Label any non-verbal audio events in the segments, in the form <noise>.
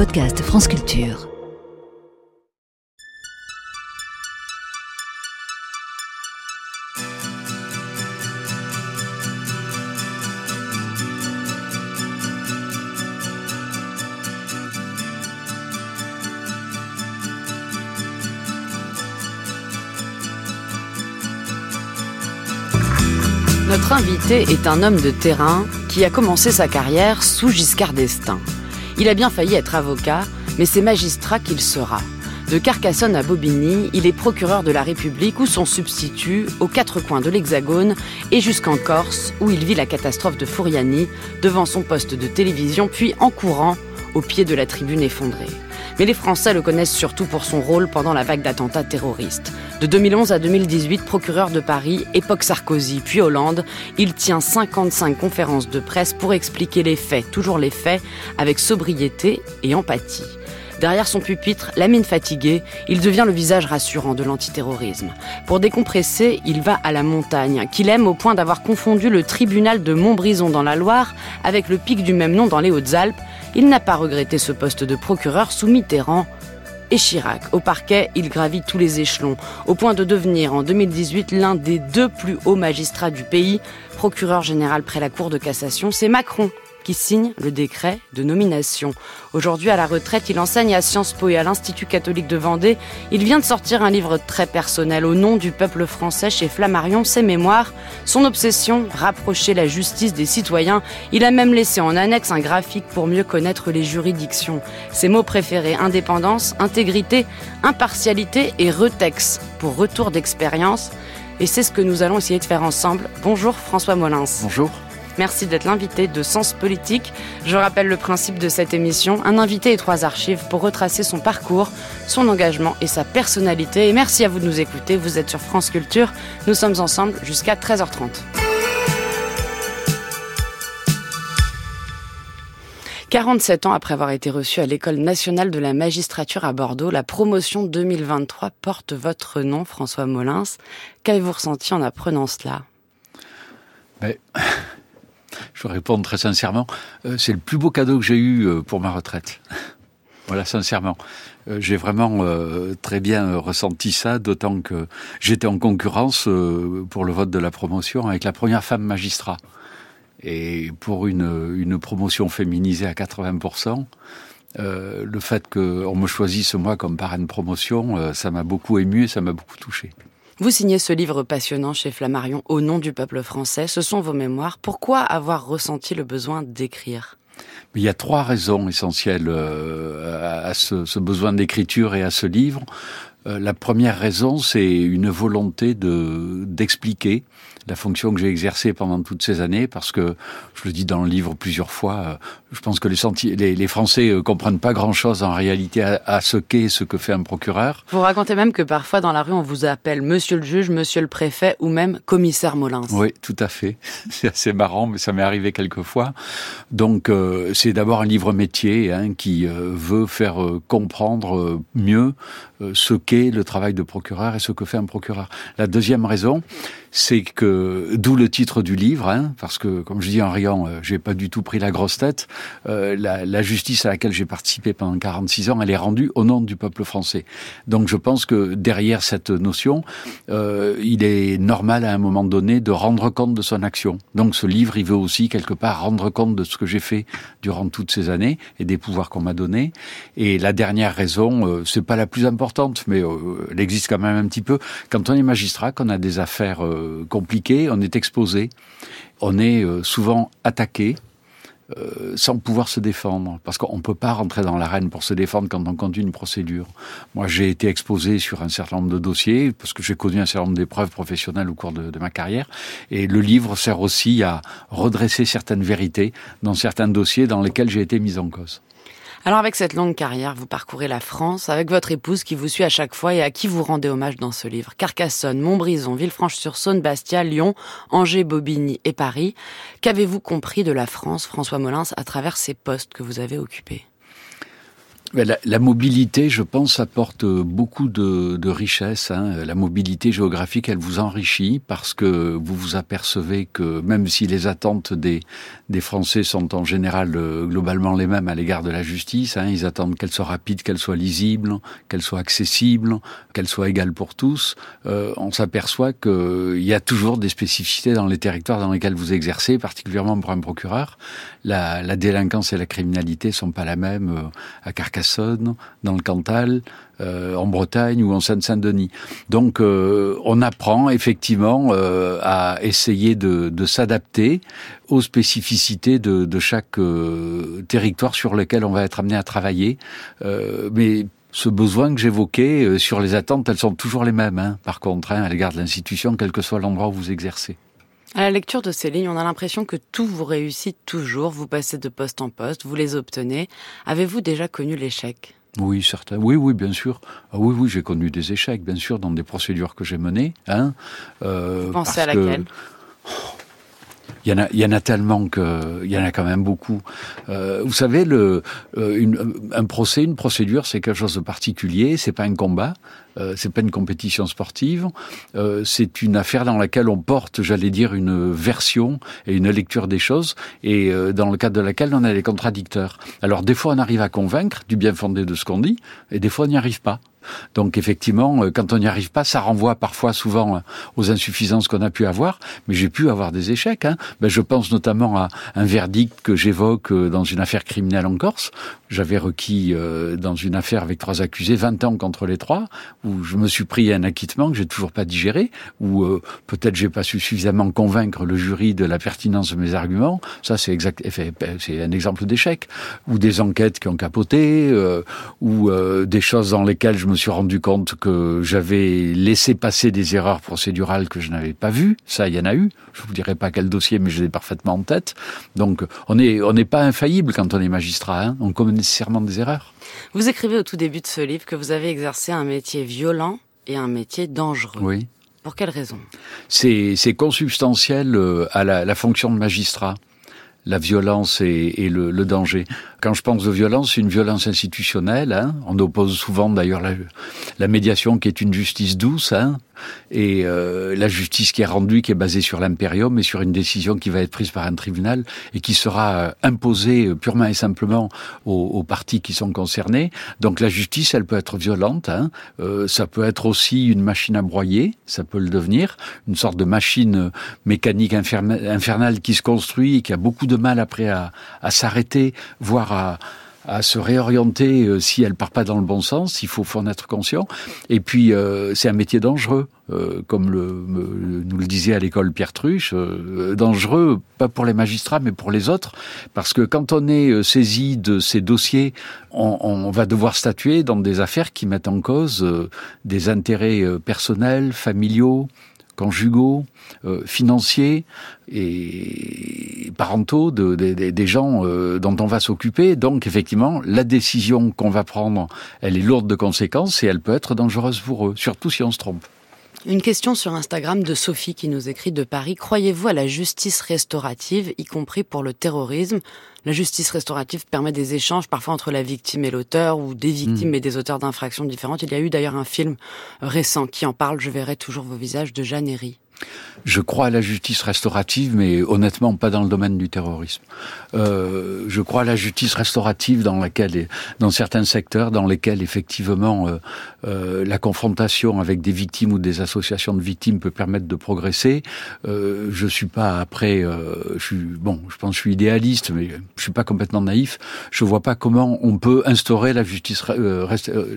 podcast France Culture. Notre invité est un homme de terrain qui a commencé sa carrière sous Giscard d'Estaing. Il a bien failli être avocat, mais c'est magistrat qu'il sera. De Carcassonne à Bobigny, il est procureur de la République ou son substitut aux quatre coins de l'Hexagone et jusqu'en Corse où il vit la catastrophe de Fouriani devant son poste de télévision puis en courant au pied de la tribune effondrée. Mais les Français le connaissent surtout pour son rôle pendant la vague d'attentats terroristes. De 2011 à 2018, procureur de Paris, époque Sarkozy, puis Hollande, il tient 55 conférences de presse pour expliquer les faits, toujours les faits, avec sobriété et empathie. Derrière son pupitre, la mine fatiguée, il devient le visage rassurant de l'antiterrorisme. Pour décompresser, il va à la montagne, qu'il aime au point d'avoir confondu le tribunal de Montbrison dans la Loire avec le pic du même nom dans les Hautes-Alpes. Il n'a pas regretté ce poste de procureur sous Mitterrand et Chirac. Au parquet, il gravit tous les échelons, au point de devenir en 2018 l'un des deux plus hauts magistrats du pays, procureur général près la Cour de cassation. C'est Macron qui signe le décret de nomination. Aujourd'hui, à la retraite, il enseigne à Sciences Po et à l'Institut catholique de Vendée. Il vient de sortir un livre très personnel au nom du peuple français chez Flammarion, ses mémoires. Son obsession, rapprocher la justice des citoyens. Il a même laissé en annexe un graphique pour mieux connaître les juridictions. Ses mots préférés, indépendance, intégrité, impartialité et retex pour retour d'expérience. Et c'est ce que nous allons essayer de faire ensemble. Bonjour François Molins. Bonjour. Merci d'être l'invité de Sens Politique. Je rappelle le principe de cette émission, un invité et trois archives pour retracer son parcours, son engagement et sa personnalité. Et merci à vous de nous écouter, vous êtes sur France Culture, nous sommes ensemble jusqu'à 13h30. « 47 ans après avoir été reçu à l'École nationale de la magistrature à Bordeaux, la promotion 2023 porte votre nom, François Molins. Qu'avez-vous ressenti en apprenant cela? Ben, je vais répondre très sincèrement, euh, c'est le plus beau cadeau que j'ai eu euh, pour ma retraite. <laughs> voilà, sincèrement. Euh, j'ai vraiment très bien ressenti ça, d'autant que j'étais en concurrence pour le vote de la promotion avec la première femme magistrat. Et pour une, une promotion féminisée à 80%, le fait qu'on me choisisse moi comme parrain de promotion, ça m'a beaucoup ému et ça m'a beaucoup touché. Vous signez ce livre passionnant chez Flammarion au nom du peuple français. Ce sont vos mémoires. Pourquoi avoir ressenti le besoin d'écrire? Il y a trois raisons essentielles euh, à ce, besoin d'écriture et à ce livre. Euh, la première raison, c'est une volonté de d'expliquer la fonction que j'ai exercée pendant toutes ces années, parce que je le dis dans le livre plusieurs fois, euh, je pense que les, les, les Français euh, comprennent pas grand-chose en réalité à, ce qu'est ce que fait un procureur. Vous racontez même que parfois dans la rue on vous appelle Monsieur le juge, Monsieur le préfet ou même Commissaire Molins. Oui, tout à fait. <laughs> C'est assez marrant, mais ça m'est arrivé quelques fois. Donc euh, c'est d'abord un livre métier hein, qui veut faire comprendre mieux ce qu'est le travail de procureur et ce que fait un procureur. La deuxième raison, c'est que d'où le titre du livre, hein, parce que comme je dis en riant, euh, j'ai pas du tout pris la grosse tête. Euh, la, la, justice à laquelle j'ai participé pendant 46 ans, elle est rendue au nom du peuple français. Donc je pense que derrière cette notion, euh, il est normal à un moment donné de rendre compte de son action. Donc ce livre, il veut aussi quelque part rendre compte de ce que j'ai fait durant toutes ces années et des pouvoirs qu'on m'a donnés. Et la dernière raison, euh, c'est pas la plus importante, mais euh, elle existe quand même un petit peu. Quand on est magistrat, qu'on a des affaires euh, compliqué, on est exposé, on est euh, souvent attaqué, euh, sans pouvoir se défendre, parce qu'on ne peut pas rentrer dans l'arène pour se défendre quand on conduit une procédure. Moi, j'ai été exposé sur un certain nombre de dossiers, parce que j'ai connu un certain nombre d'épreuves professionnelles au cours de, de, ma carrière, et le livre sert aussi à redresser certaines vérités dans certains dossiers dans lesquels j'ai été mis en cause. Alors avec cette longue carrière, vous parcourez la France avec votre épouse qui vous suit à chaque fois et à qui vous rendez hommage dans ce livre. Carcassonne, Montbrison, Villefranche-sur-Saône, Bastia, Lyon, Angers, Bobigny et Paris. Qu'avez-vous compris de la France, François Molins, à travers ces postes que vous avez occupés? La, mobilité, je pense, apporte beaucoup de, de richesse. Hein. La mobilité géographique, elle vous enrichit parce que vous vous apercevez que même si les attentes des, des Français sont en général euh, globalement les mêmes à l'égard de la justice, hein, ils attendent qu'elle soit rapide, qu'elle soit lisible, qu'elle soit accessible, qu'elle soit égale pour tous. Euh, on s'aperçoit qu'il y a toujours des spécificités dans les territoires dans lesquels vous exercez, particulièrement pour un procureur. La, la délinquance et la criminalité sont pas la même euh, à Carcassonne dans le Cantal, euh, en Bretagne ou en Seine-Saint-Denis. Donc euh, on apprend effectivement euh, à essayer de, s'adapter aux spécificités de, chaque territoire sur lequel on va être amené à travailler. mais ce besoin que j'évoquais sur les attentes, elles sont toujours les mêmes, hein, par contre, hein, à l'égard de l'institution, quel que soit l'endroit où vous exercez. À la lecture de ces lignes, on a l'impression que tout vous réussit toujours, vous passez de poste en poste, vous les obtenez. Avez-vous déjà connu l'échec? Oui, certain. Oui, oui, bien sûr. Ah oui, oui, j'ai connu des échecs, bien sûr, dans des procédures que j'ai menées. Hein, euh, vous pensez à laquelle? Il y en a, il y en a tellement que, il y en a quand même beaucoup. Euh, vous savez, le, euh, une, un procès, une procédure, c'est quelque chose de particulier. C'est pas un combat. Euh, c'est pas une compétition sportive. Euh, c'est une affaire dans laquelle on porte, j'allais dire, une version et une lecture des choses, et euh, dans le cadre de laquelle on a des contradicteurs. Alors des fois, on arrive à convaincre du bien fondé de ce qu'on dit, et des fois, on n'y arrive pas. Donc effectivement, euh, quand on n'y arrive pas, ça renvoie parfois souvent euh, aux insuffisances qu'on a pu avoir, mais j'ai pu avoir des échecs. Hein. Ben, je pense notamment à un verdict que j'évoque euh, dans une affaire criminelle en Corse. J'avais requis dans une affaire avec trois accusés 20 ans contre les trois, où je me suis pris un acquittement que j'ai toujours pas digéré, où peut-être j'ai pas su suffisamment convaincre le jury de la pertinence de mes arguments. Ça, c'est exact, ben, c'est un exemple d'échec. Ou des enquêtes qui ont capoté, ou des choses dans lesquelles je me suis rendu compte que j'avais laissé passer des erreurs procédurales que je n'avais pas vues. Ça, il y en a eu. Je vous dirai pas quel dossier, mais je l'ai parfaitement en tête. Donc, on n'est on n'est pas infaillible quand on est magistrat. Hein. Nécessairement des erreurs. Vous écrivez au tout début de ce livre que vous avez exercé un métier violent et un métier dangereux. Oui. Pour quelle raison? C'est consubstantiel euh, à la, la fonction de magistrat la violence et, et le, le, danger. Quand je pense de violence, c'est une violence institutionnelle. Hein. On oppose souvent d'ailleurs la, la, médiation qui est une justice douce. Hein et euh, la justice qui est rendue, qui est basée sur l'impérium et sur une décision qui va être prise par un tribunal et qui sera euh, imposée euh, purement et simplement aux, aux, parties qui sont concernées. Donc la justice, elle peut être violente, hein. euh, ça peut être aussi une machine à broyer, ça peut le devenir, une sorte de machine mécanique infernale qui se construit et qui a beaucoup de mal après à, à s'arrêter, voire à se réorienter euh, si elle part pas dans le bon sens. Il faut, en être conscient. Et puis, euh, c'est un métier dangereux, euh, comme nous le disait à l'école Pierre Truche, dangereux pas pour les magistrats, mais pour les autres, parce que quand on est saisi de ces dossiers, on, va devoir statuer dans des affaires qui mettent en cause des intérêts personnels, familiaux, conjugaux, euh, financiers et parentaux de, des gens euh, dont on va s'occuper. Donc effectivement, la décision qu'on va prendre, elle est lourde de conséquences et elle peut être dangereuse pour eux, surtout si on se trompe. Une question sur Instagram de Sophie qui nous écrit de Paris. Croyez-vous à la justice restaurative, y compris pour le terrorisme? La justice restaurative permet des échanges parfois entre la victime et l'auteur ou des victimes hmm. et des auteurs d'infractions différentes. Il y a eu d'ailleurs un film récent qui en parle, Je verrai toujours vos visages, de Jeanne Herry. Je crois à la justice restaurative, mais honnêtement pas dans le domaine du terrorisme. Euh, je crois à la justice restaurative dans laquelle, dans certains secteurs, dans lesquels effectivement euh, euh, la confrontation avec des victimes ou des associations de victimes peut permettre de progresser. Euh, je suis pas après, euh, je suis bon, je pense que je suis idéaliste, mais je suis pas complètement naïf. Je vois pas comment on peut instaurer la justice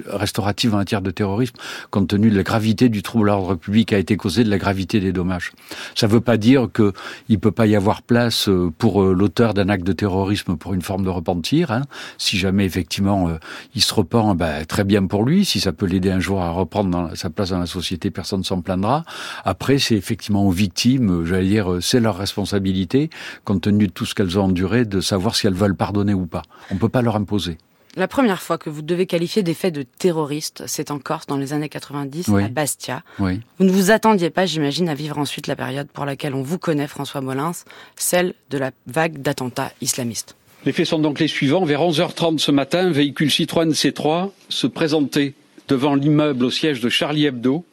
restaurative en matière de terrorisme, compte tenu de la gravité du trouble à l'ordre public a été causé de la gravité des dommages. Ça ne veut pas dire qu'il ne peut pas y avoir place euh, pour euh, l'auteur d'un acte de terrorisme pour une forme de repentir. Hein. Si jamais effectivement euh, il se repent, ben, très bien pour lui. Si ça peut l'aider un jour à reprendre sa place dans la société, personne ne s'en plaindra. Après, c'est effectivement aux victimes, j'allais dire, c'est leur responsabilité, compte tenu de tout ce qu'elles ont enduré, de savoir si elles veulent pardonner ou pas. On ne peut pas leur imposer. La première fois que vous devez qualifier des faits de terroristes, c'est en Corse dans les années 90 à Bastia. Oui. Vous ne vous attendiez pas, j'imagine, à vivre ensuite la période pour laquelle on vous connaît, François Molins, celle de la vague d'attentats islamistes. Les faits sont donc les suivants. Vers 11h30 ce matin, un véhicule Citroën C3 se présentait devant l'immeuble au siège de Charlie Hebdo,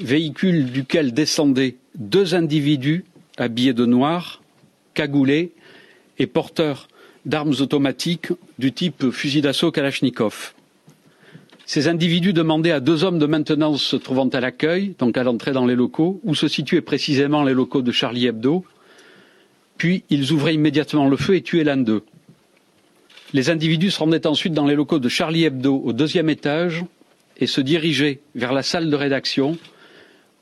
véhicule duquel descendaient deux individus habillés de noir, cagoulés et porteurs d'armes automatiques du type fusil d'assaut Kalachnikov. Ces individus demandaient à deux hommes de maintenance se trouvant à l'accueil, donc à l'entrée dans les locaux, où se situaient précisément les locaux de Charlie Hebdo, puis ils ouvraient immédiatement le feu et tuaient l'un d'eux. Les individus se rendaient ensuite dans les locaux de Charlie Hebdo au deuxième étage et se dirigeaient vers la salle de rédaction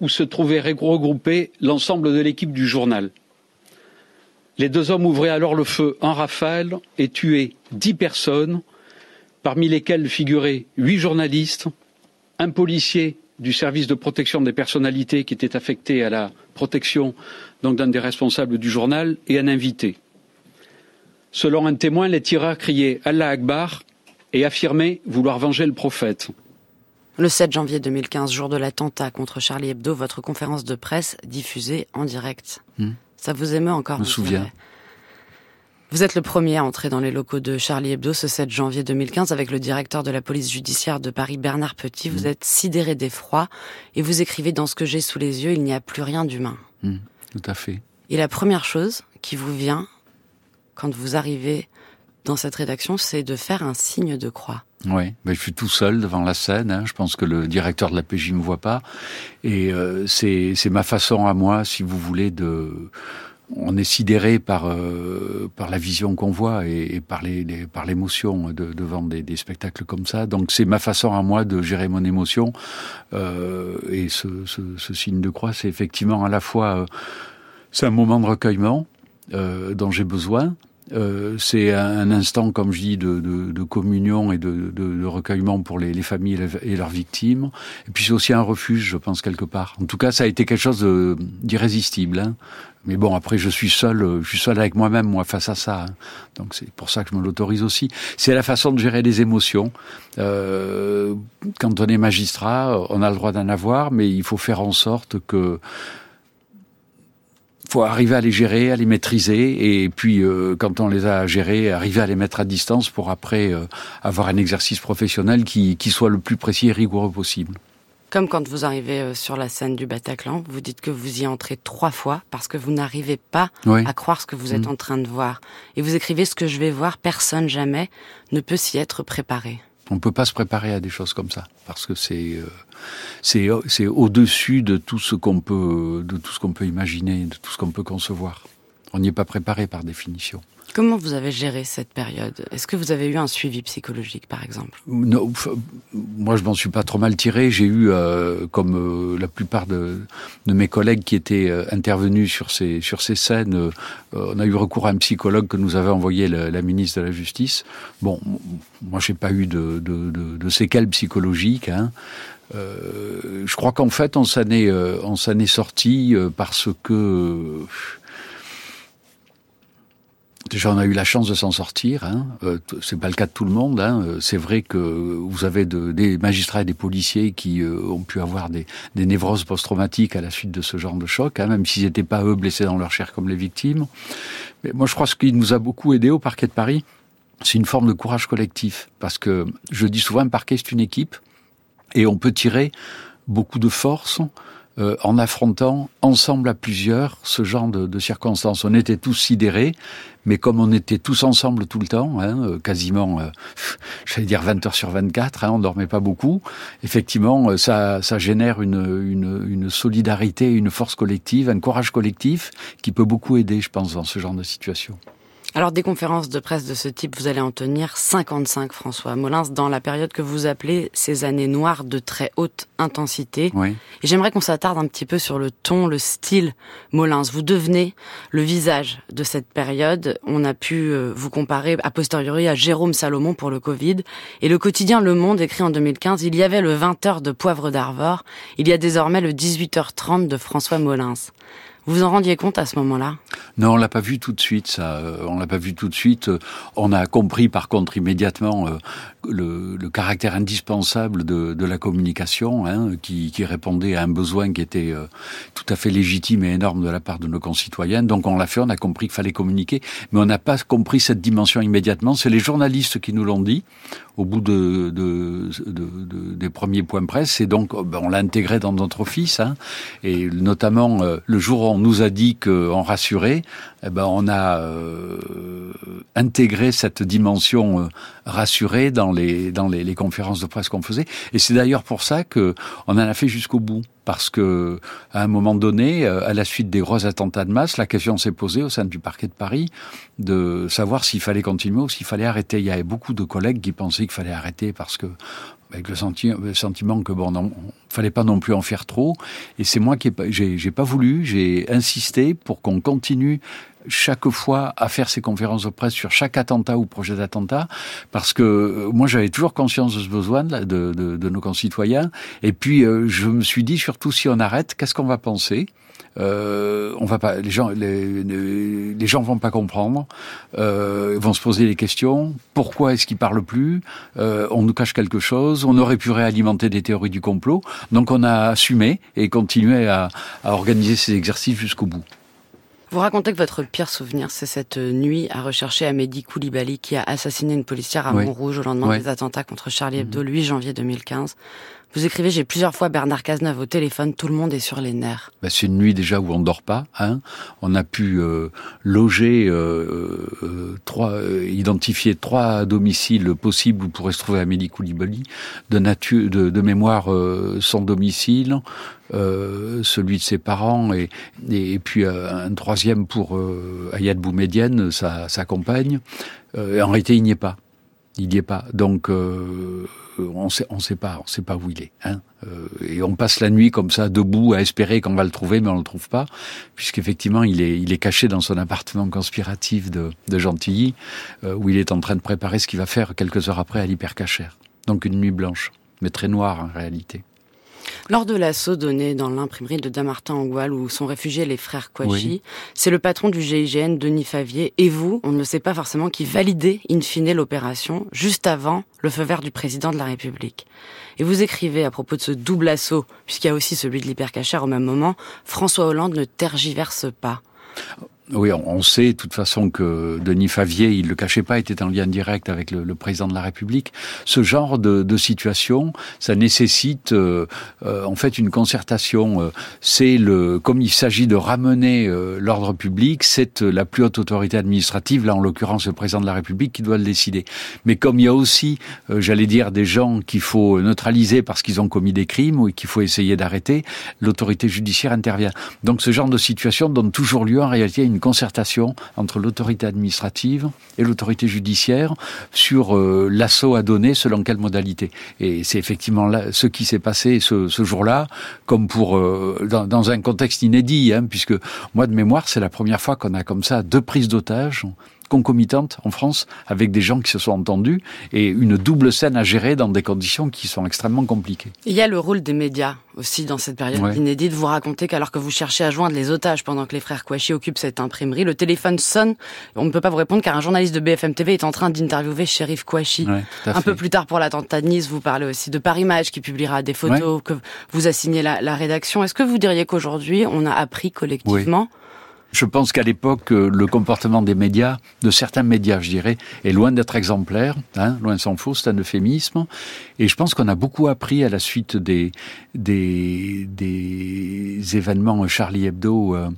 où se trouvait regroupé l'ensemble de l'équipe du journal. Les deux hommes ouvraient alors le feu en rafale et tuaient dix personnes, parmi lesquelles figuraient huit journalistes, un policier du service de protection des personnalités qui était affecté à la protection donc d'un des responsables du journal et un invité. Selon un témoin, les tireurs criaient Allah Akbar et affirmaient vouloir venger le prophète. Le 7 janvier 2015, jour de l'attentat contre Charlie Hebdo, votre conférence de presse diffusée en direct. Hmm. Ça vous émeut encore Je me souviens. Vous êtes le premier à entrer dans les locaux de Charlie Hebdo ce 7 janvier 2015 avec le directeur de la police judiciaire de Paris, Bernard Petit. Vous hmm. êtes sidéré d'effroi et vous écrivez dans ce que j'ai sous les yeux, il n'y a plus rien d'humain. Hmm. tout à fait. Et la première chose qui vous vient quand vous arrivez dans cette rédaction, c'est de faire un signe de croix. Oui, mais je suis tout seul devant la scène. Hein. Je pense que le directeur de la PJ me voit pas, et euh, c'est ma façon à moi, si vous voulez, de on est sidéré par euh, par la vision qu'on voit et, par les, par l'émotion de, devant des, spectacles comme ça. Donc c'est ma façon à moi de gérer mon émotion euh, et ce, ce, signe de croix, c'est effectivement à la fois euh, c'est un moment de recueillement dont j'ai besoin, euh, c'est un instant, comme je dis, de, de, de communion et de, de, recueillement pour les, les familles et, leurs victimes. Et puis c'est aussi un refuge, je pense, quelque part. En tout cas, ça a été quelque chose d'irrésistible. Hein. Mais bon, après, je suis seul, je suis seul avec moi-même, moi, face à ça. Hein. Donc c'est pour ça que je me l'autorise aussi. C'est la façon de gérer les émotions. Euh, quand on est magistrat, on a le droit d'en avoir, mais il faut faire en sorte que faut arriver à les gérer, à les maîtriser, et puis euh, quand on les a gérés, arriver à les mettre à distance pour après euh, avoir un exercice professionnel qui, qui soit le plus précis et rigoureux possible. Comme quand vous arrivez euh, sur la scène du Bataclan, vous dites que vous y entrez trois fois parce que vous n'arrivez pas à croire ce que vous êtes mmh. en train de voir. Et vous écrivez ce que je vais voir, personne jamais ne peut s'y être préparé. On peut pas se préparer à des choses comme ça parce que c'est euh, c'est au-dessus de tout ce qu'on peut de tout ce qu'on peut imaginer, de tout ce qu'on peut concevoir. On n'y est pas préparé par définition. Comment vous avez géré cette période? Est-ce que vous avez eu un suivi psychologique, par exemple? Non, Moi, je m'en suis pas trop mal tiré. J'ai eu, euh, comme euh, la plupart de, de, mes collègues qui étaient euh, intervenus sur ces sur ces scènes, on a eu recours à un psychologue que nous avait envoyé la, la ministre de la Justice. Bon, moi, j'ai pas eu de, de, de, de séquelles psychologiques. Hein. je crois qu'en fait, on s'en est, on s'en est sorti parce que Déjà, on a eu la chance de s'en sortir. Hein. Euh, c'est pas le cas de tout le monde. Hein. Euh, c'est vrai que vous avez de, des magistrats et des policiers qui euh, ont pu avoir des, des névroses post-traumatiques à la suite de ce genre de choc, hein, même s'ils n'étaient pas eux blessés dans leur chair comme les victimes. Mais moi, je crois que ce qui nous a beaucoup aidé au parquet de Paris, c'est une forme de courage collectif, parce que je dis souvent, un parquet c'est une équipe, et on peut tirer beaucoup de force euh, en affrontant ensemble à plusieurs ce genre de, de, circonstances. On était tous sidérés, mais comme on était tous ensemble tout le temps, hein, euh, quasiment, euh, <laughs> j'allais dire 20 heures sur 24, hein, on dormait pas beaucoup, effectivement, euh, ça, ça génère une, une, une solidarité, une force collective, un courage collectif qui peut beaucoup aider, je pense, dans ce genre de situation. Alors des conférences de presse de ce type, vous allez en tenir 55, François Molins, dans la période que vous appelez ces années noires de très haute intensité. Oui. Et j'aimerais qu'on s'attarde un petit peu sur le ton, le style Molins. Vous devenez le visage de cette période. On a pu euh, vous comparer a posteriori à Jérôme Salomon pour le Covid. Et le quotidien Le Monde écrit en 2015, il y avait le 20h de Poivre d'Arvor, il y a désormais le 18h30 de François Molins. Vous en rendiez compte à ce moment-là? Non, on l'a pas vu tout de suite. Ça, euh, on l'a pas vu tout de suite. On a compris, par contre, immédiatement euh, le, le caractère indispensable de, de la communication, hein, qui, qui, répondait à un besoin qui était euh, tout à fait légitime et énorme de la part de nos concitoyens. Donc, on l'a fait. On a compris qu'il fallait communiquer, mais on n'a pas compris cette dimension immédiatement. C'est les journalistes qui nous l'ont dit au bout de, de, de, des premiers points presse. Et donc, ben, on l'a intégré dans notre office. Hein, et notamment, le jour où on nous a dit qu'on rassurait, eh ben on a euh, intégré cette dimension euh, rassurée dans dans les, conférences de presse qu'on faisait. Et c'est d'ailleurs pour ça que on en a fait jusqu'au bout, parce que à un moment donné, euh, à la suite des gros attentats de masse, la question s'est posée au sein du parquet de Paris de savoir s'il fallait continuer ou s'il fallait arrêter. Il y avait beaucoup de collègues qui pensaient qu'il fallait arrêter parce que avec le, sentiment que bon, non, fallait pas non plus en faire trop. Et c'est moi qui j'ai pas voulu, j'ai insisté pour qu'on continue chaque fois à faire ces conférences de presse sur chaque attentat ou projet d'attentat, parce que euh, moi j'avais toujours conscience de ce besoin de, de, de nos concitoyens. Et puis euh, je me suis dit surtout si on arrête, qu'est-ce qu'on va penser? Euh, on va pas, les gens, les, les gens vont pas comprendre, euh, vont se poser des questions. Pourquoi est-ce qu'ils parlent plus? Euh, On nous cache quelque chose. On aurait pu réalimenter des théories du complot. Donc on a assumé et continué à, à organiser ces exercices jusqu'au bout. Vous racontez que votre pire souvenir, c'est cette nuit à rechercher Amédi Koulibaly qui a assassiné une policière à Montrouge au lendemain des attentats contre Charlie Hebdo, le 8 janvier 2015. Vous écrivez, j'ai plusieurs fois Bernard Cazeneuve au téléphone, tout le monde est sur les nerfs. Ben, c'est une nuit déjà où on ne dort pas. Hein. On a pu euh, loger, euh, euh, trois, identifier trois domiciles possibles où pourrait se trouver Amélie Koulibaly. De, de, de mémoire, son domicile, celui de ses parents et, et, puis un troisième pour Ayad Boumedienne, sa, sa compagne. en réalité, il n'y est pas. Il n'y est pas. Donc on sait, on sait pas, on sait pas où il est. Hein euh, et on passe la nuit comme ça, debout, à espérer qu'on va le trouver, mais on le trouve pas, puisqu'effectivement, il est, il est caché dans son appartement conspiratif de, de Gentilly, euh, où il est en train de préparer ce qu'il va faire quelques heures après à l'hypercachère. Donc une nuit blanche, mais très noire en réalité. Lors de l'assaut donné dans l'imprimerie de Damartin en Goual où sont réfugiés les frères Kouachi, c'est le patron du GIGN, Denis Favier, et vous, on ne le sait pas forcément, qui validez in fine l'opération juste avant le feu vert du président de la République. Et vous écrivez à propos de ce double assaut, puisqu'il y a aussi celui de l'hypercachère au même moment, François Hollande ne tergiverse pas. Oui, on sait de toute façon que Denis Favier, il le cachait pas, était en lien direct avec le, le président de la République. Ce genre de, de situation, ça nécessite euh, euh, en fait une concertation. Euh, c'est le, comme il s'agit de ramener l'ordre public, c'est la plus haute autorité administrative, là en l'occurrence le président de la République, qui doit le décider. Mais comme il y a aussi, j'allais dire, des gens qu'il faut neutraliser parce qu'ils ont commis des crimes ou qu'il faut essayer d'arrêter, l'autorité judiciaire intervient. Donc ce genre de situation donne toujours lieu en réalité à une une concertation entre l'autorité administrative et l'autorité judiciaire sur euh, l'assaut à donner selon quelle modalité. Et c'est effectivement ce qui s'est passé ce, jour-là, comme pour euh, dans, dans, un contexte inédit, hein, puisque moi de mémoire, c'est la première fois qu'on a comme ça deux prises d'otages concomitante en France avec des gens qui se sont entendus et une double scène à gérer dans des conditions qui sont extrêmement compliquées. Il y a le rôle des médias aussi dans cette période inédite. Vous racontez qu'alors que vous cherchez à joindre les otages pendant que les frères Kouachi occupent cette imprimerie, le téléphone sonne. On ne peut pas vous répondre car un journaliste de BFM TV est en train d'interviewer Shérif Kouachi. un peu plus tard pour l'attentat de Nice, vous parlez aussi de Paris Match qui publiera des photos que vous assignez la, la rédaction. Est-ce que vous diriez qu'aujourd'hui on a appris collectivement je pense qu'à l'époque, euh, le comportement des médias, de certains médias, je dirais, est loin d'être exemplaire, hein, loin s'en faut, c'est un euphémisme. Et je pense qu'on a beaucoup appris à la suite des, des, des événements Charlie Hebdo. Euh,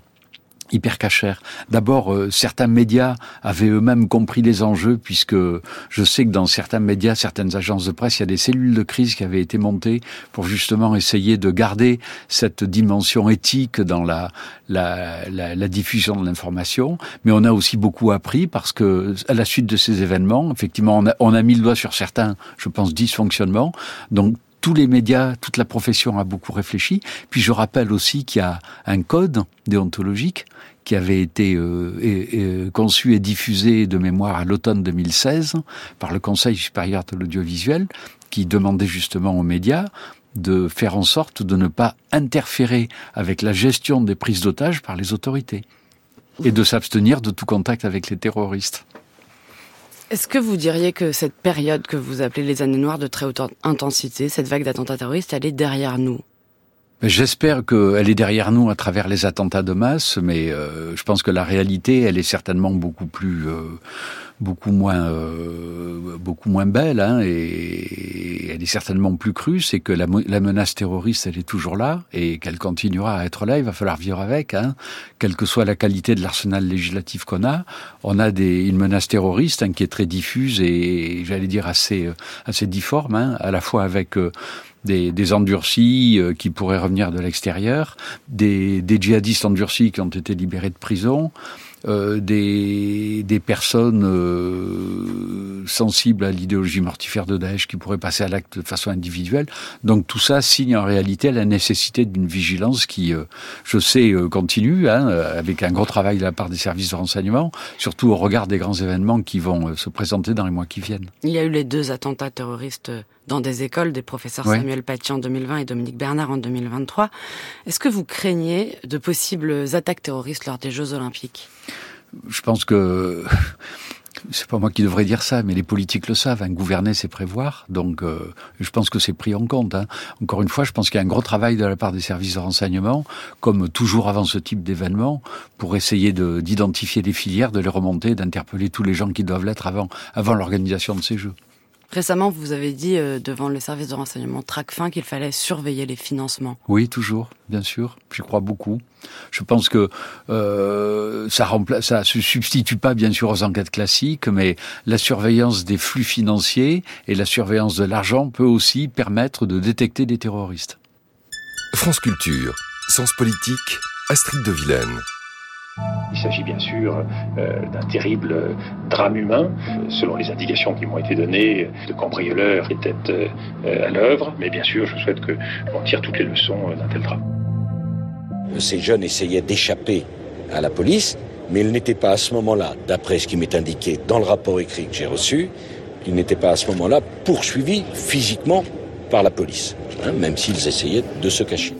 hyper cachère. D'abord, euh, certains médias avaient eux-mêmes compris les enjeux, puisque je sais que dans certains médias, certaines agences de presse, il y a des cellules de crise qui avaient été montées pour justement essayer de garder cette dimension éthique dans la, la, la, la diffusion de l'information. Mais on a aussi beaucoup appris parce que, à la suite de ces événements, effectivement, on a, on a mis le doigt sur certains, je pense, dysfonctionnements. Donc, tous les médias, toute la profession a beaucoup réfléchi. Puis je rappelle aussi qu'il y a un code déontologique qui avait été euh, conçu et diffusé de mémoire à l'automne 2016 par le Conseil supérieur de l'audiovisuel, qui demandait justement aux médias de faire en sorte de ne pas interférer avec la gestion des prises d'otages par les autorités et de s'abstenir de tout contact avec les terroristes. Est-ce que vous diriez que cette période que vous appelez les années noires de très haute intensité, cette vague d'attentats terroristes, elle est derrière nous? J'espère qu'elle est derrière nous à travers les attentats de masse, mais euh, je pense que la réalité, elle est certainement beaucoup plus, euh, beaucoup moins, euh, beaucoup moins belle, hein, et elle est certainement plus crue. C'est que la, menace terroriste, elle est toujours là, et qu'elle continuera à être là. Il va falloir vivre avec, hein, quelle que soit la qualité de l'arsenal législatif qu'on a. On a des, une menace terroriste hein, qui est très diffuse et, j'allais dire assez, assez difforme, hein, à la fois avec des, des endurcis euh, qui pourraient revenir de l'extérieur, des, des djihadistes endurcis qui ont été libérés de prison, euh, des, des, personnes euh, sensibles à l'idéologie mortifère de Daesh qui pourraient passer à l'acte de façon individuelle. Donc tout ça signe en réalité la nécessité d'une vigilance qui, euh, je sais, euh, continue, hein, avec un gros travail de la part des services de renseignement, surtout au regard des grands événements qui vont se présenter dans les mois qui viennent. Il y a eu les deux attentats terroristes dans des écoles des professeurs Samuel Paty en 2020 et Dominique Bernard en 2023. Est-ce que vous craignez de possibles attaques terroristes lors des Jeux Olympiques? Je pense que c'est pas moi qui devrais dire ça, mais les politiques le savent. Hein. Gouverner, c'est prévoir. Donc, euh, je pense que c'est pris en compte. Hein. Encore une fois, je pense qu'il y a un gros travail de la part des services de renseignement, comme toujours avant ce type d'événement, pour essayer d'identifier des filières, de les remonter, d'interpeller tous les gens qui doivent l'être avant, avant l'organisation de ces Jeux. Récemment, vous avez dit euh, devant le service de renseignement TRACFIN qu'il fallait surveiller les financements. Oui, toujours, bien sûr. J'y crois beaucoup. Je pense que euh, ça remplace, ça se substitue pas bien sûr aux enquêtes classiques, mais la surveillance des flux financiers et la surveillance de l'argent peut aussi permettre de détecter des terroristes. France Culture, Sens Politique, Astrid de Vilaine. Il s'agit bien sûr euh, d'un terrible drame humain. Selon les indications qui m'ont été données, de cambrioleurs étaient euh, à l'œuvre. Mais bien sûr, je souhaite qu'on tire toutes les leçons d'un tel drame. Ces jeunes essayaient d'échapper à la police, mais ils n'étaient pas à ce moment-là, d'après ce qui m'est indiqué dans le rapport écrit que j'ai reçu, ils n'étaient pas à ce moment-là poursuivis physiquement par la police, hein, même s'ils essayaient de se cacher.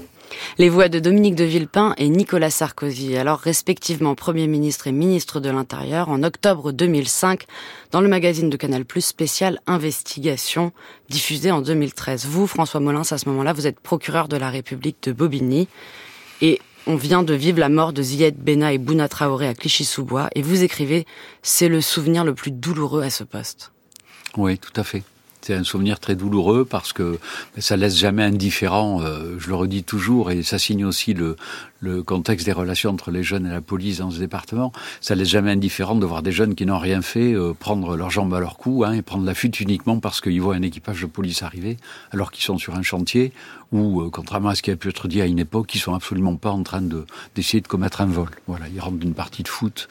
Les voix de Dominique de Villepin et Nicolas Sarkozy, alors respectivement Premier ministre et ministre de l'Intérieur, en octobre 2005, dans le magazine de Canal Plus spécial Investigation, diffusé en 2013. Vous, François Molins, à ce moment-là, vous êtes procureur de la République de Bobigny. Et on vient de vivre la mort de Zied Bena et Bouna Traoré à Clichy-sous-Bois. Et vous écrivez, c'est le souvenir le plus douloureux à ce poste. Oui, tout à fait. C'est un souvenir très douloureux parce que ça laisse jamais indifférent. Euh, je le redis toujours et ça signe aussi le, le contexte des relations entre les jeunes et la police dans ce département. Ça laisse jamais indifférent de voir des jeunes qui n'ont rien fait euh, prendre leurs jambes à leur cou hein, et prendre la fuite uniquement parce qu'ils voient un équipage de police arriver alors qu'ils sont sur un chantier ou, euh, contrairement à ce qui a pu être dit à une époque, ils sont absolument pas en train de d'essayer de commettre un vol. Voilà, ils rentrent d'une partie de foot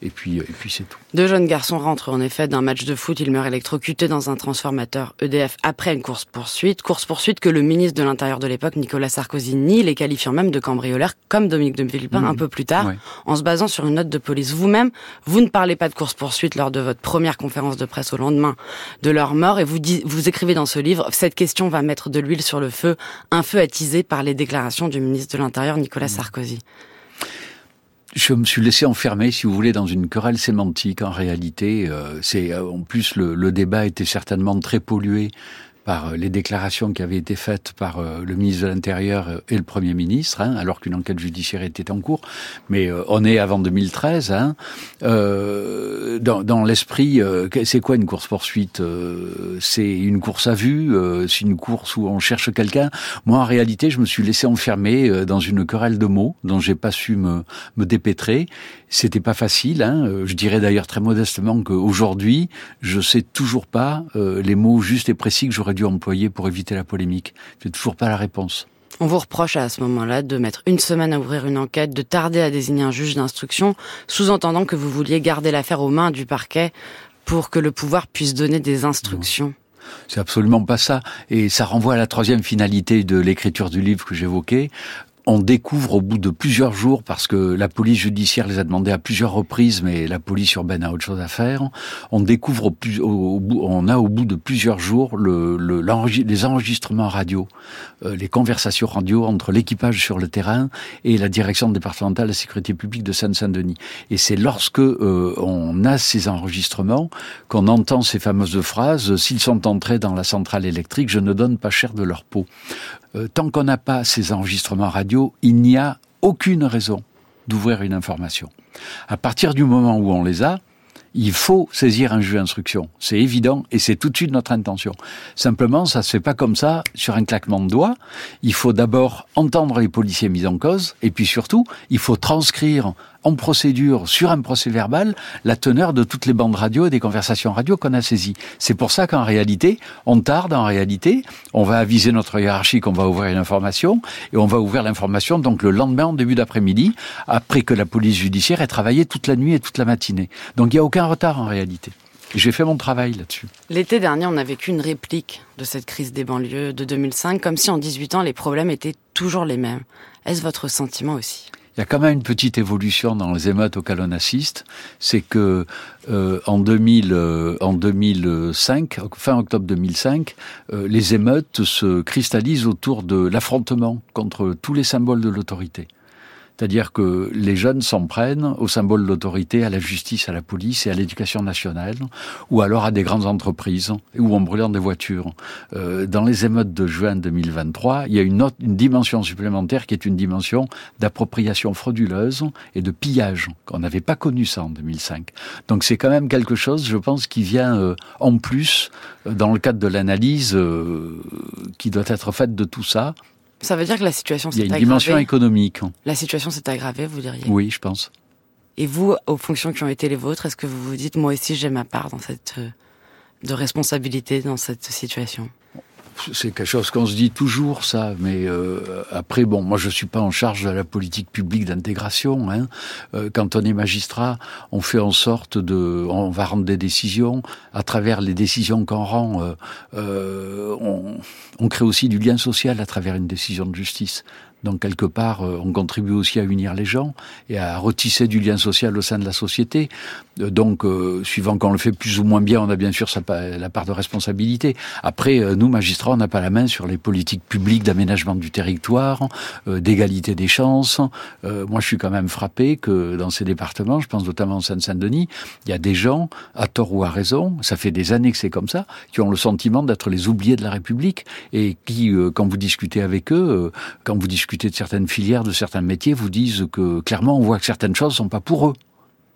et puis, et puis c'est tout. Deux jeunes garçons rentrent en effet d'un match de foot. Ils meurent électrocutés dans un transformateur EDF après une course-poursuite. Course-poursuite que le ministre de l'Intérieur de l'époque, Nicolas Sarkozy, nie, les qualifiant même de cambrioleurs, comme Dominique de Villepin un mmh. peu plus tard, en se basant sur une note de police. Vous-même, vous ne parlez pas de course-poursuite lors de votre première conférence de presse au lendemain de leur mort et vous, vous écrivez dans ce livre, cette question va mettre de l'huile sur le feu, un feu attisé par les déclarations du ministre de l'Intérieur, Nicolas mmh. Sarkozy je me suis laissé enfermer, si vous voulez, dans une querelle sémantique. En réalité, euh, c'est euh, en plus le, le, débat était certainement très pollué par euh, les déclarations qui avaient été faites par euh, le ministre de l'Intérieur euh, et le Premier ministre, hein, alors qu'une enquête judiciaire était en cours. Mais on est avant 2013. Hein, euh, dans, dans l'esprit, c'est quoi une course-poursuite C'est une course à vue C'est une course où on cherche quelqu'un Moi, en réalité, je me suis laissé enfermer dans une querelle de mots dont j'ai pas su me, me dépêtrer. C'était pas facile. Hein. Je dirais d'ailleurs très modestement qu'aujourd'hui, je sais toujours pas les mots justes et précis que j'aurais dû employer pour éviter la polémique J'ai toujours pas la réponse. On vous reproche à ce moment-là de mettre une semaine à ouvrir une enquête, de tarder à désigner un juge d'instruction, sous-entendant que vous vouliez garder l'affaire aux mains du parquet pour que le pouvoir puisse donner des instructions. C'est absolument pas ça. Et ça renvoie à la troisième finalité de l'écriture du livre que j'évoquais on découvre au bout de plusieurs jours, parce que la police judiciaire les a demandé à plusieurs reprises, mais la police urbaine a autre chose à faire. On découvre au, au, bout, on a au bout de plusieurs jours le, le les enregistrements radio, euh, les conversations radio entre l'équipage sur le terrain et la direction départementale de la sécurité publique de Seine-Saint-Denis. Et c'est lorsque euh, on a ces enregistrements qu'on entend ces fameuses phrases s'ils sont entrés dans la centrale électrique, je ne donne pas cher de leur peau. Euh, tant qu'on n'a pas ces enregistrements radio, il n'y a aucune raison d'ouvrir une information. À partir du moment où on les a, il faut saisir un juge d'instruction. C'est évident et c'est tout de suite notre intention. Simplement, ça se fait pas comme ça sur un claquement de doigts. Il faut d'abord entendre les policiers mis en cause et puis surtout, il faut transcrire en procédure sur un procès verbal la teneur de toutes les bandes radio et des conversations radio qu'on a saisies. C'est pour ça qu'en réalité, on tarde en réalité, on va aviser notre hiérarchie qu'on va ouvrir une information et on va ouvrir l'information donc le lendemain en début d'après-midi après que la police judiciaire ait travaillé toute la nuit et toute la matinée. Donc il n'y a aucun retard en réalité. J'ai fait mon travail là-dessus. L'été dernier, on a vécu une réplique de cette crise des banlieues de 2005, comme si en 18 ans, les problèmes étaient toujours les mêmes. Est-ce votre sentiment aussi? Il y a quand même une petite évolution dans les émeutes auxquelles on assiste, c'est que euh, en 2000, euh, en 2005, fin octobre 2005, euh, les émeutes se cristallisent autour de l'affrontement contre tous les symboles de l'autorité. C'est-à-dire que les jeunes s'en prennent au symbole de l'autorité, à la justice, à la police et à l'éducation nationale, ou alors à des grandes entreprises, ou en brûlant des voitures. Euh, dans les émeutes de juin 2023, il y a une, autre, une dimension supplémentaire qui est une dimension d'appropriation frauduleuse et de pillage. On n'avait pas connu ça en 2005. Donc c'est quand même quelque chose, je pense, qui vient euh, en plus euh, dans le cadre de l'analyse euh, qui doit être faite de tout ça ça veut dire que la situation s'est aggravée. Il y a une dimension économique. La situation s'est aggravée, vous diriez Oui, je pense. Et vous, aux fonctions qui ont été les vôtres, est-ce que vous vous dites, moi aussi, j'ai ma part dans cette euh, de responsabilité dans cette situation? C'est quelque chose qu'on se dit toujours, ça. Mais euh, après, bon, moi, je suis pas en charge de la politique publique d'intégration. Hein. Euh, quand on est magistrat, on fait en sorte de, on va rendre des décisions. À travers les décisions qu'on rend, euh, euh on, on crée aussi du lien social à travers une décision de justice. Donc quelque part, euh, on contribue aussi à unir les gens et à retisser du lien social au sein de la société. Euh, donc, euh, suivant qu'on le fait plus ou moins bien, on a bien sûr la part de responsabilité. Après, nous, magistrats, on n'a pas la main sur les politiques publiques d'aménagement du territoire, d'égalité des chances. moi, je suis quand même frappé que dans ces départements, je pense notamment en Seine-Saint-Denis, il y a des gens, à tort ou à raison, ça fait des années que c'est comme ça, qui ont le sentiment d'être les oubliés de la République et qui, quand vous discutez avec eux, quand vous discutez de certaines filières, de certains métiers, vous disent que clairement on voit que certaines choses sont pas pour eux.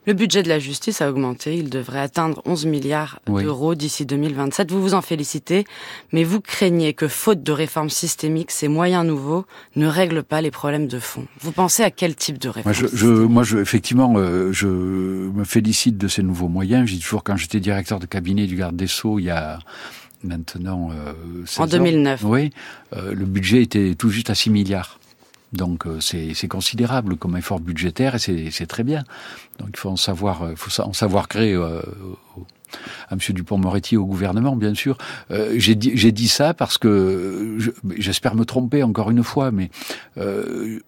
Le budget de la justice a augmenté, il devrait atteindre 11 milliards d'euros d'ici 2027. Vous vous en félicitez, mais vous craignez que, faute de réformes systémiques, ces moyens nouveaux ne règlent pas les problèmes de fond. Vous pensez à quel type de réforme Moi, je, moi je, effectivement, euh, je me félicite de ces nouveaux moyens. J'ai toujours, quand j'étais directeur de cabinet du garde des Sceaux, il y a maintenant... Euh, en 2009. oui, euh, le budget était tout juste à 6 milliards. Donc euh, c'est considérable comme effort budgétaire et c'est très bien. Donc il faut en savoir, euh, faut en savoir créer. Euh, à M. Dupont-Moretti au gouvernement, bien sûr. J'ai dit, ça parce que j'espère me tromper encore une fois, mais il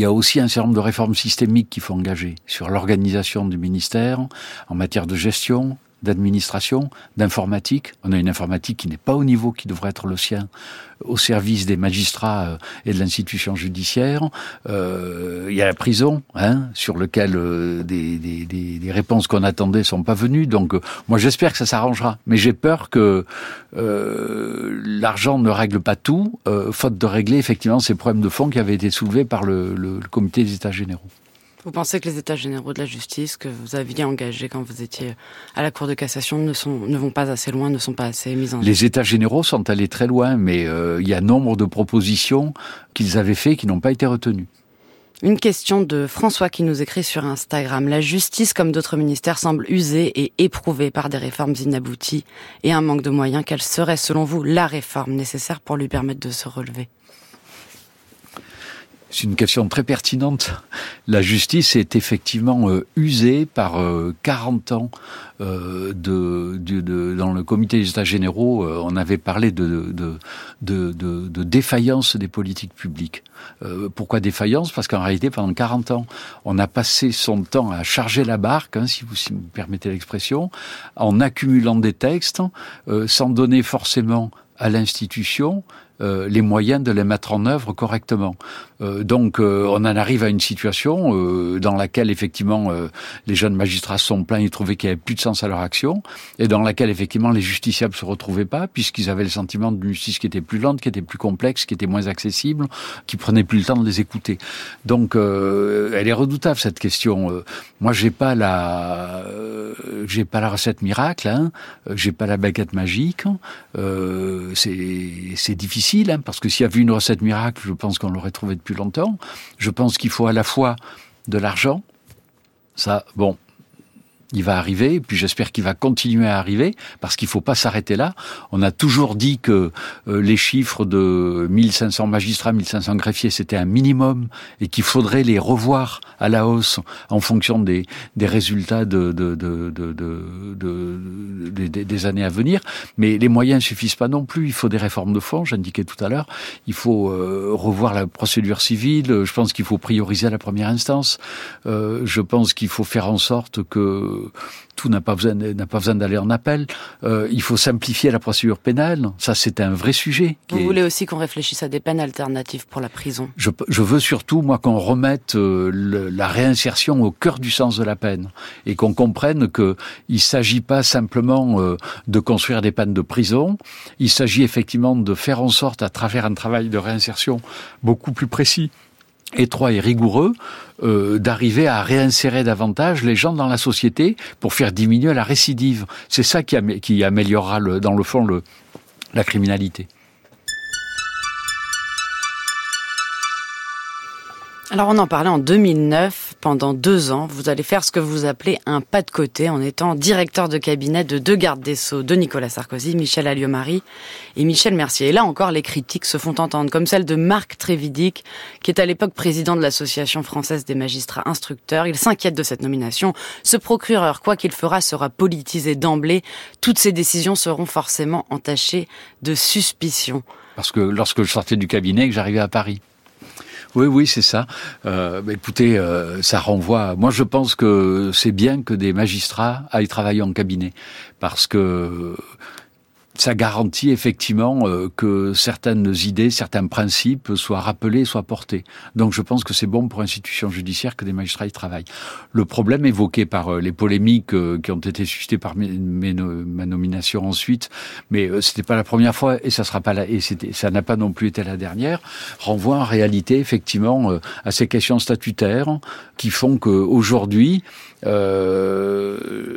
y a aussi un certain nombre de réformes systémiques qu'il faut engager sur l'organisation du ministère en matière de gestion, d'administration, d'informatique. On a une informatique qui n'est pas au niveau qui devrait être le sien, au service des magistrats euh, et de l'institution judiciaire. Euh, il y a la prison, hein, sur lequel euh, des, des, des, réponses qu'on attendait sont pas venues. Donc, moi, j'espère que ça s'arrangera. Mais j'ai peur que l'argent ne règle pas tout, faute de régler effectivement ces problèmes de fond qui avaient été soulevés par le, le comité des États généraux. Vous pensez que les États généraux de la justice que vous aviez engagés quand vous étiez à la Cour de cassation ne, sont, ne vont pas assez loin, ne sont pas assez mis en Les États généraux sont allés très loin, mais euh, il y a nombre de propositions qu'ils avaient faites qui n'ont pas été retenues. Une question de François qui nous écrit sur Instagram. La justice, comme d'autres ministères, semble usée et éprouvée par des réformes inabouties et un manque de moyens. Quelle serait, selon vous, la réforme nécessaire pour lui permettre de se relever? C'est une question très pertinente. La justice est effectivement euh, usée par 40 euh, ans euh, de, de, dans le comité des États généraux. on avait parlé de, de, de, défaillance des politiques publiques. pourquoi défaillance? Parce qu'en réalité, pendant 40 ans, on a passé son temps à charger la barque, hein, si, vous, me permettez l'expression, en accumulant des textes, sans donner forcément à l'institution euh, les moyens de les mettre en œuvre correctement. Euh, donc euh, on en arrive à une situation dans laquelle effectivement les jeunes magistrats sont pleins, ils trouvaient qu'il n'y avait plus de sens à leur action, et dans laquelle effectivement les justiciables se retrouvaient pas, puisqu'ils avaient le sentiment d'une justice qui était plus lente, qui était plus complexe, qui était moins accessible, qui prenait plus le temps de les écouter. Donc elle est redoutable cette question. moi j'ai pas la j'ai pas la recette miracle, hein, j'ai pas la baguette magique, c'est difficile Hein, parce que s'il y avait une recette miracle, je pense qu'on l'aurait trouvé depuis longtemps. Je pense qu'il faut à la fois de l'argent, ça, bon, il va arriver, puis j'espère qu'il va continuer à arriver, parce qu'il faut pas s'arrêter là. On a toujours dit que euh, les chiffres de 1500 magistrats, 1500 greffiers, c'était un minimum, et qu'il faudrait les revoir à la hausse en fonction des, des résultats de, de, de, de des années à venir. Mais les moyens suffisent pas non plus. Il faut des réformes de fond, j'indiquais tout à l'heure. Il faut euh, revoir la procédure civile. Je pense qu'il faut prioriser la première instance. Euh, je pense qu'il faut faire en sorte que tout n'a pas besoin n'a pas besoin d'aller en appel. Euh, il faut simplifier la procédure pénale. Ça, c'est un vrai sujet. Vous voulez aussi qu'on réfléchisse à des peines alternatives pour la prison je, je veux surtout, moi, qu'on remette euh, la réinsertion au cœur du sens de la peine et qu'on comprenne que il s'agit pas simplement euh, de construire des peines de prison. Il s'agit effectivement de faire en sorte, à travers un travail de réinsertion beaucoup plus précis étroit et rigoureux euh, d'arriver à réinsérer davantage les gens dans la société pour faire diminuer la récidive. C'est ça qui, qui améliorera dans le fond le, la criminalité. Alors on en parlait en 2009, pendant deux ans, vous allez faire ce que vous appelez un pas de côté en étant directeur de cabinet de deux gardes des Sceaux, de Nicolas Sarkozy, Michel Alliot-Marie et Michel Mercier. Et là encore, les critiques se font entendre, comme celle de Marc Trévidic, qui est à l'époque président de l'Association française des magistrats instructeurs. Il s'inquiète de cette nomination. Ce procureur, quoi qu'il fera, sera politisé d'emblée. Toutes ses décisions seront forcément entachées de suspicion. Parce que lorsque je sortais du cabinet, que j'arrivais à Paris. Oui, oui, c'est ça. Euh, bah, écoutez, euh, ça renvoie. Moi, je pense que c'est bien que des magistrats aillent travailler en cabinet, parce que ça garantit effectivement euh, que certaines idées, certains principes soient rappelés, soient portés. Donc je pense que c'est bon pour l'institution judiciaire que des magistrats y travaillent. Le problème évoqué par euh, les polémiques euh, qui ont été suscitées par ma nomination ensuite, mais c'était pas la première fois et ça sera pas la, et ça n'a pas non plus été la dernière, renvoie en réalité effectivement à ces questions statutaires qui font qu'aujourd'hui euh,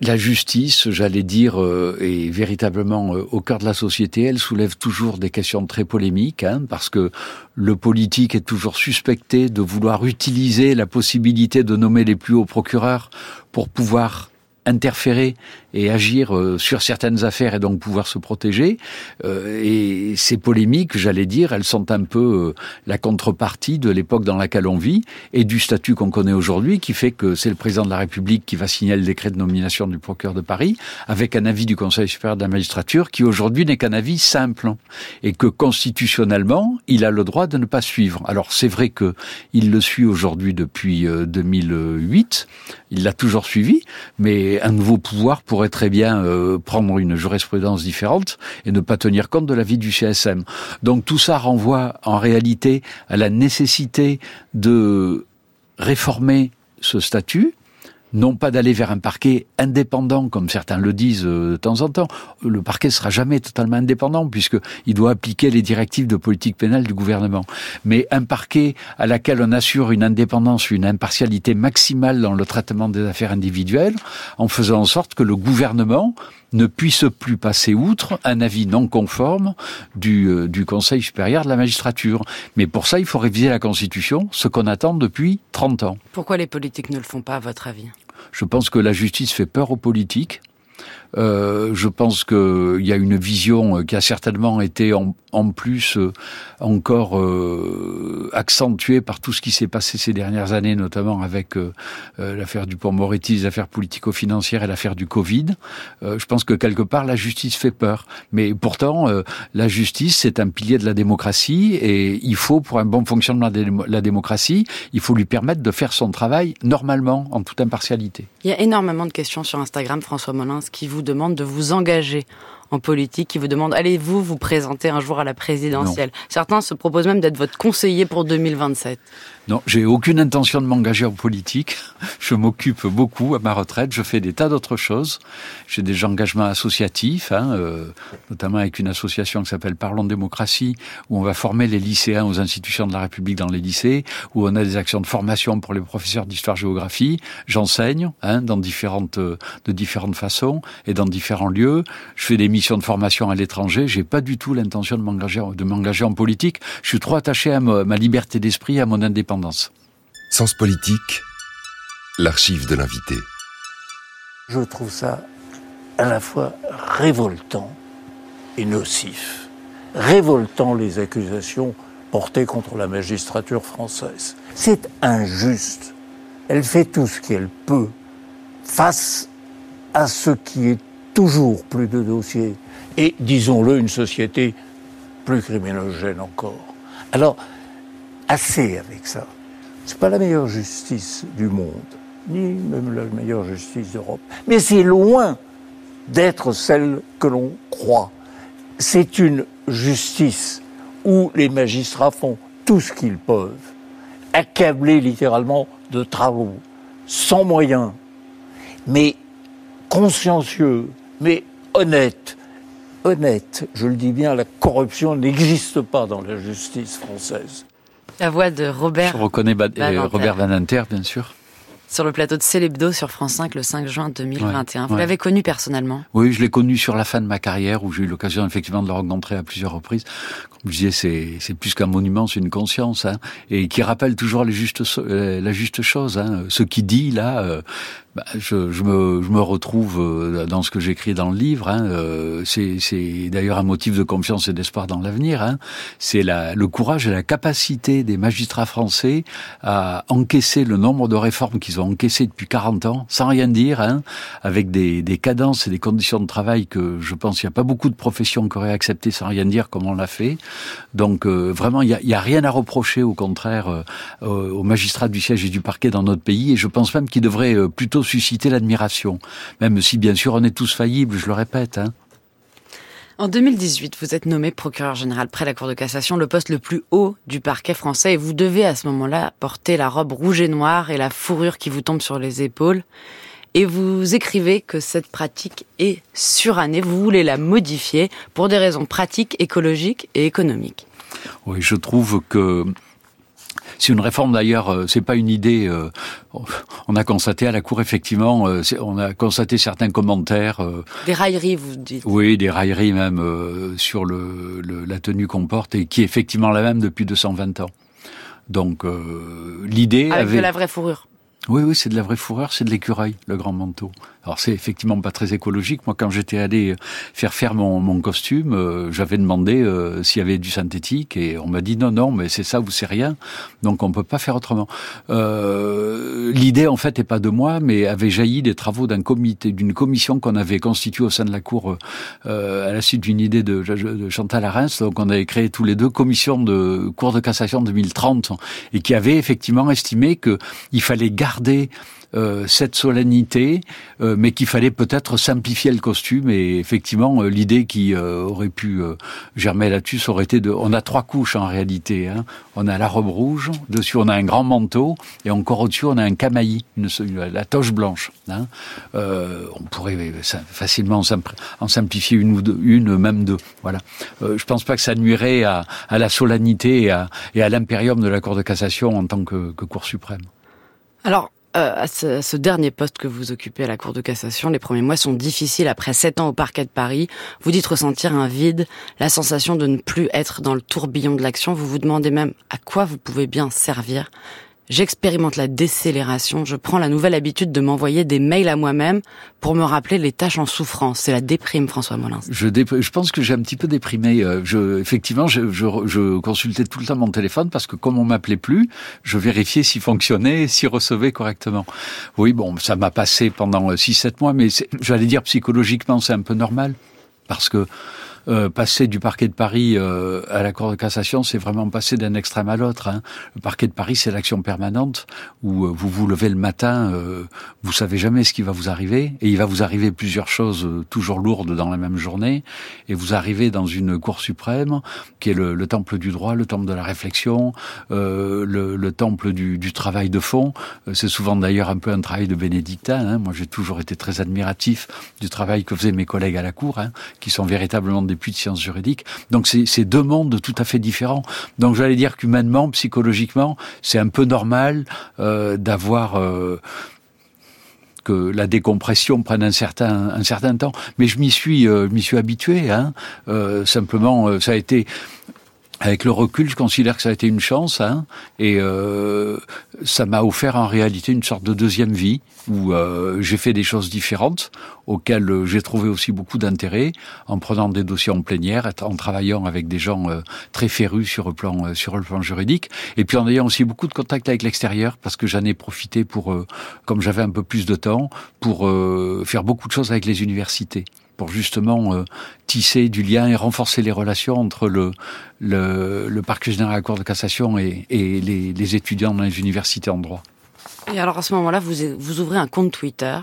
la justice, j'allais dire, euh, est véritablement euh, au cœur de la société. Elle soulève toujours des questions très polémiques, hein, parce que le politique est toujours suspecté de vouloir utiliser la possibilité de nommer les plus hauts procureurs pour pouvoir interférer et agir euh, sur certaines affaires et donc pouvoir se protéger. Euh, et ces polémiques, j'allais dire, elles sont un peu euh, la contrepartie de l'époque dans laquelle on vit et du statut qu'on connaît aujourd'hui, qui fait que c'est le président de la République qui va signer le décret de nomination du procureur de Paris, avec un avis du Conseil supérieur de la magistrature, qui aujourd'hui n'est qu'un avis simple, et que constitutionnellement, il a le droit de ne pas suivre. Alors c'est vrai que il le suit aujourd'hui depuis 2008, il l'a toujours suivi, mais un nouveau pouvoir pour pourrait très bien euh, prendre une jurisprudence différente et ne pas tenir compte de l'avis du CSM. Donc tout ça renvoie en réalité à la nécessité de réformer ce statut, non pas d'aller vers un parquet indépendant, comme certains le disent euh, de temps en temps. Le parquet sera jamais totalement indépendant, puisqu'il doit appliquer les directives de politique pénale du gouvernement. Mais un parquet à laquelle on assure une indépendance, une impartialité maximale dans le traitement des affaires individuelles, en faisant en sorte que le gouvernement ne puisse plus passer outre un avis non conforme du, euh, du Conseil supérieur de la magistrature. Mais pour ça, il faut réviser la Constitution, ce qu'on attend depuis 30 ans. Pourquoi les politiques ne le font pas, à votre avis? Je pense que la justice fait peur aux politiques Euh, je pense qu'il y a une vision qui a certainement été en, en plus euh, encore euh, accentuée par tout ce qui s'est passé ces dernières années, notamment avec euh, l'affaire du Pont-Moretti, les affaires politico-financières et l'affaire du Covid. je pense que quelque part la justice fait peur, mais pourtant la justice c'est un pilier de la démocratie et il faut pour un bon fonctionnement de la démocratie, il faut lui permettre de faire son travail normalement en toute impartialité. Il y a énormément de questions sur Instagram, François Molins, qui vous demande de vous engager en politique qui vous demande allez-vous vous présenter un jour à la présidentielle? Certains se proposent même d'être votre conseiller pour 2027. Non, j'ai aucune intention de m'engager en politique. <laughs> Je m'occupe beaucoup à ma retraite. Je fais des tas d'autres choses. J'ai des engagements associatifs, hein, euh, notamment avec une association qui s'appelle Parlons démocratie, où on va former les lycéens aux institutions de la République dans les lycées, où on a des actions de formation pour les professeurs d'histoire-géographie. J'enseigne hein, dans différentes, euh, de différentes façons et dans différents lieux. Je fais des missions de formation à l'étranger. J'ai pas du tout l'intention de m'engager, de m'engager en politique. Je suis trop attaché à ma liberté d'esprit, à mon indépendance Sens politique, l'archive de l'invité. Je trouve ça à la fois révoltant et nocif. Révoltant les accusations portées contre la magistrature française. C'est injuste. Elle fait tout ce qu'elle peut face à ce qui est toujours plus de dossiers et, disons-le, une société plus criminogène encore. Alors, assez avec ça. C'est pas la meilleure justice du monde, ni même la meilleure justice d'Europe. Mais c'est loin d'être celle que l'on croit. C'est une justice où les magistrats font tout ce qu'ils peuvent, accablés littéralement de travaux, sans moyens, mais consciencieux, mais honnêtes. Honnête, je le dis bien, la corruption n'existe pas dans la justice française. La voix de Robert. Je reconnais euh, Robert Van Inter, bien sûr. Sur le plateau de Célébdo sur France 5 le 5 juin 2021. Vous l'avez connu personnellement? Oui, je l'ai connu sur la fin de ma carrière où j'ai eu l'occasion effectivement de le rencontrer à plusieurs reprises. Comme je disais, c'est plus qu'un monument, c'est une conscience, hein, et qui rappelle toujours les justes, euh, la juste chose. Hein. Ce qu'il dit là, euh, bah, je, je, me, je, me, retrouve euh, dans ce que j'écris dans le livre. Hein, euh, c'est d'ailleurs un motif de confiance et d'espoir dans l'avenir. Hein. C'est le courage et la capacité des magistrats français à encaisser le nombre de réformes qu'ils ont encaissées depuis 40 ans, sans rien dire, hein, avec des, des, cadences et des conditions de travail que je pense qu'il n'y a pas beaucoup de professions qui auraient accepté sans rien dire comme on l'a fait. Donc euh, vraiment, il n'y a, a, rien à reprocher, au contraire, aux magistrats du siège et du parquet dans notre pays. Et je pense même qu'ils devraient plutôt susciter l'admiration, même si bien sûr on est tous faillibles, je le répète. Hein. En 2018, vous êtes nommé procureur général près la Cour de cassation, le poste le plus haut du parquet français, et vous devez à ce moment-là porter la robe rouge et noire et la fourrure qui vous tombe sur les épaules. Et vous écrivez que cette pratique est surannée, vous voulez la modifier pour des raisons pratiques, écologiques et économiques. Oui, je trouve que c'est une réforme d'ailleurs, euh, c'est pas une idée. Euh, on a constaté à la Cour effectivement, euh, on a constaté certains commentaires. Des railleries, vous dites. Oui, des railleries même sur le, la tenue qu'on porte et qui est effectivement la même depuis 220 ans. Donc l'idée avec de la vraie fourrure. Oui, oui, c'est de la vraie fourrure, c'est de l'écureuil, le grand manteau. Alors c'est effectivement pas très écologique. Moi, quand j'étais allé faire faire mon, mon costume, euh, j'avais demandé euh, s'il y avait du synthétique et on m'a dit non, non, mais c'est ça ou c'est rien. Donc on peut pas faire autrement. Euh, L'idée en fait est pas de moi, mais avait jailli des travaux d'un comité, d'une commission qu'on avait constituée au sein de la cour euh, à la suite d'une idée de, de Chantal Arens. Donc on avait créé tous les deux commission de cour de cassation 2030 et qui avait effectivement estimé que il fallait garder euh, cette solennité, euh, mais qu'il fallait peut-être simplifier le costume. Et effectivement, euh, l'idée qui aurait pu germer là-dessus aurait été de... On a trois couches en réalité. Hein. On a la robe rouge, dessus on a un grand manteau, et encore au-dessus on a un camaillis, une, la toche blanche. Hein. on pourrait facilement en simplifier une ou deux, une même deux. Voilà. je pense pas que ça nuirait à, à la solennité et à, à l'impérium de la Cour de cassation en tant que, que Cour suprême. Alors, euh, à ce, dernier poste que vous occupez à la Cour de cassation, les premiers mois sont difficiles après sept ans au parquet de Paris. Vous dites ressentir un vide, la sensation de ne plus être dans le tourbillon de l'action. Vous vous demandez même à quoi vous pouvez bien servir. J'expérimente la décélération, je prends la nouvelle habitude de m'envoyer des mails à moi-même pour me rappeler les tâches en souffrance. C'est la déprime, François Molins. Je, je pense que j'ai un petit peu déprimé. Euh, je, effectivement, je, je, je, consultais tout le temps mon téléphone parce que comme on m'appelait plus, je vérifiais s'il fonctionnait, s'il recevait correctement. Oui, bon, ça m'a passé pendant 6-7 euh, mois, mais j'allais dire psychologiquement, c'est un peu normal parce que euh, passer du parquet de Paris euh, à la Cour de cassation, c'est vraiment passer d'un extrême à l'autre. Hein. Le parquet de Paris, c'est l'action permanente où euh, vous vous levez le matin, vous savez jamais ce qui va vous arriver, et il va vous arriver plusieurs choses toujours lourdes dans la même journée, et vous arrivez dans une Cour suprême qui est le, le temple du droit, le temple de la réflexion, le, le, temple du, du, travail de fond. C'est souvent d'ailleurs un peu un travail de bénédictin. Hein. Moi, j'ai toujours été très admiratif du travail que faisaient mes collègues à la Cour, hein, qui sont véritablement des puits de sciences juridiques. Donc c'est deux mondes tout à fait différents. Donc j'allais dire qu'humainement, psychologiquement, c'est un peu normal euh, d'avoir euh, que la décompression prenne un certain un certain temps. Mais je m'y suis euh, m'y suis habitué. Hein. Simplement, ça a été avec le recul, je considère que ça a été une chance, hein, et euh, ça m'a offert en réalité une sorte de deuxième vie où euh, j'ai fait des choses différentes, auxquelles euh, j'ai trouvé aussi beaucoup d'intérêt en prenant des dossiers en plénière, en travaillant avec des gens euh, très férus sur le plan euh, sur le plan juridique, et puis en ayant aussi beaucoup de contacts avec l'extérieur parce que j'en ai profité pour, comme j'avais un peu plus de temps, pour faire beaucoup de choses avec les universités pour justement euh, tisser du lien et renforcer les relations entre le, le, le parquet général à la Cour de cassation et, et les, les, étudiants dans les universités en droit. Et alors à ce moment-là, vous, vous ouvrez un compte Twitter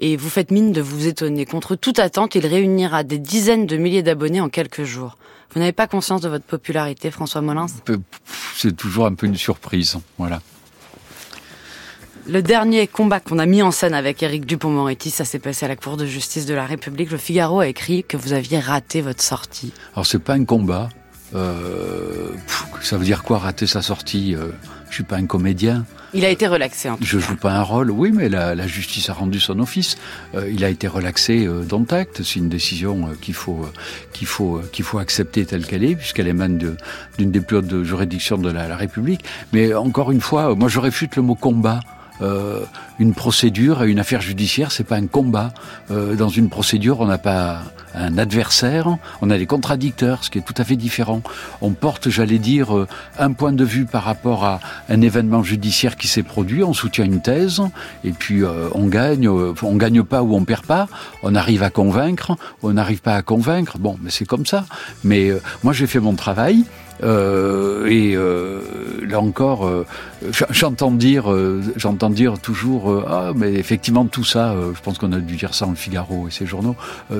et vous faites mine de vous étonner. Contre toute attente, il réunira des dizaines de milliers d'abonnés en quelques jours. Vous n'avez pas conscience de votre popularité, François Molins? C'est toujours un peu une surprise, voilà. Le dernier combat qu'on a mis en scène avec Éric Dupont-Moretti, ça s'est passé à la Cour de justice de la République. Le Figaro a écrit que vous aviez raté votre sortie. Alors c'est pas un combat. Euh, ça veut dire quoi rater sa sortie euh, Je suis pas un comédien. Il a été relaxé. En tout je joue pas un rôle. Oui, mais la, la justice a rendu son office. Euh, il a été relaxé euh, d'acte. C'est une décision euh, qu'il faut qu'il faut qu'il faut accepter telle qu'elle est, puisqu'elle émane d'une des plus hautes juridictions de la, la République. Mais encore une fois, moi je réfute le mot combat. Euh, une procédure, une affaire judiciaire, c'est pas un combat. Euh, dans une procédure, on n'a pas un adversaire, on a des contradicteurs, ce qui est tout à fait différent. On porte, j'allais dire, euh, un point de vue par rapport à un événement judiciaire qui s'est produit, on soutient une thèse, et puis euh, on gagne, euh, on gagne pas ou on perd pas, on arrive à convaincre, on n'arrive pas à convaincre, bon, mais c'est comme ça. Mais euh, moi j'ai fait mon travail, et euh, là encore, euh, j'entends dire, euh, j'entends dire toujours, euh, ah mais effectivement tout ça, euh, je pense qu'on a dû dire ça en Le Figaro et ses journaux,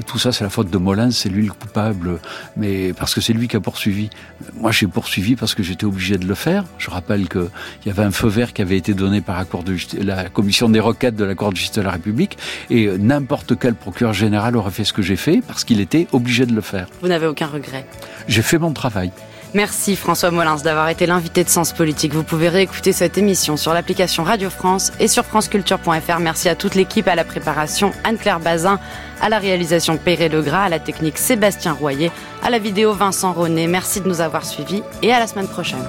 tout ça c'est la faute de Molins, c'est lui le coupable, mais parce que c'est lui qui a poursuivi. Moi j'ai poursuivi parce que j'étais obligé de le faire. Je rappelle qu'il y avait un feu vert qui avait été donné par la, Cour de la commission des requêtes de la Cour de justice de la République, et n'importe quel procureur général aurait fait ce que j'ai fait parce qu'il était obligé de le faire. Vous n'avez aucun regret? J'ai fait mon travail. Merci François Molins d'avoir été l'invité de Sens Politique. Vous pouvez réécouter cette émission sur l'application Radio France et sur franceculture.fr. Merci à toute l'équipe, à la préparation Anne-Claire Bazin, à la réalisation Perret Legras, à la technique Sébastien Royer, à la vidéo Vincent René. Merci de nous avoir suivis et à la semaine prochaine.